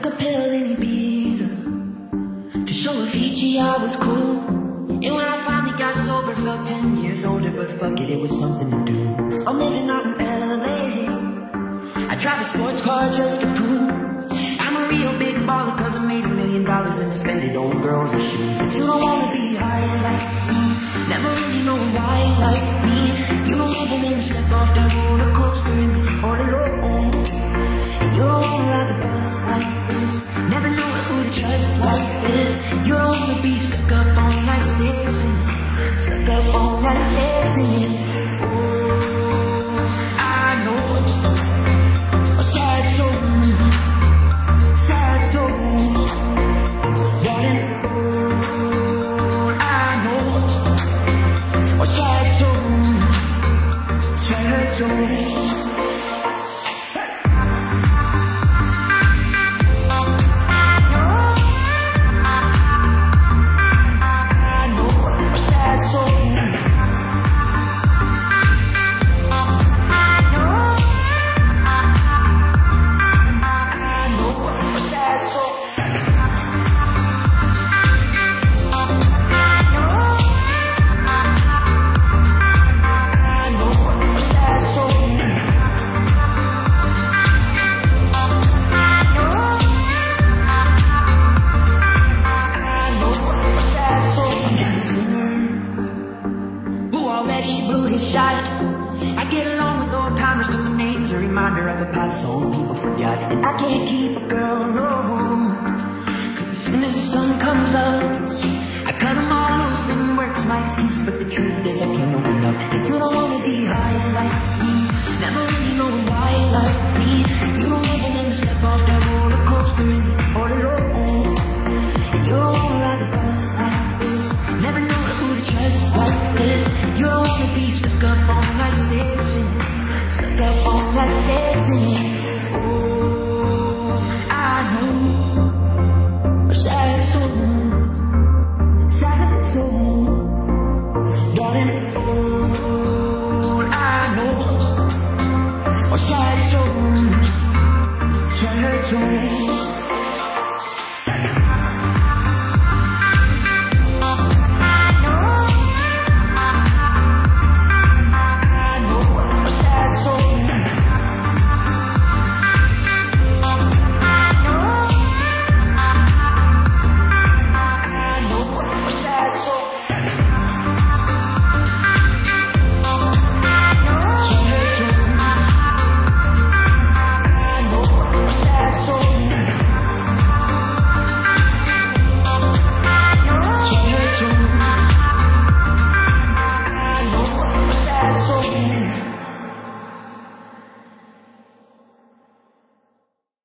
took a pill in Ibiza to show Avicii I was cool. And when I finally got sober, felt 10 years older, but fuck it, it was something to do. I'm living out in LA. I drive a sports car just to prove I'm a real big baller, cause I made a million dollars and I spend it on girls and shoes. You don't wanna be high like me, never really know why like soul. Already blew his shot. I get along with old timers cause my name's a reminder of a pop song people forgot. And I can't keep a girl, no. Cause as soon as the sun comes up, a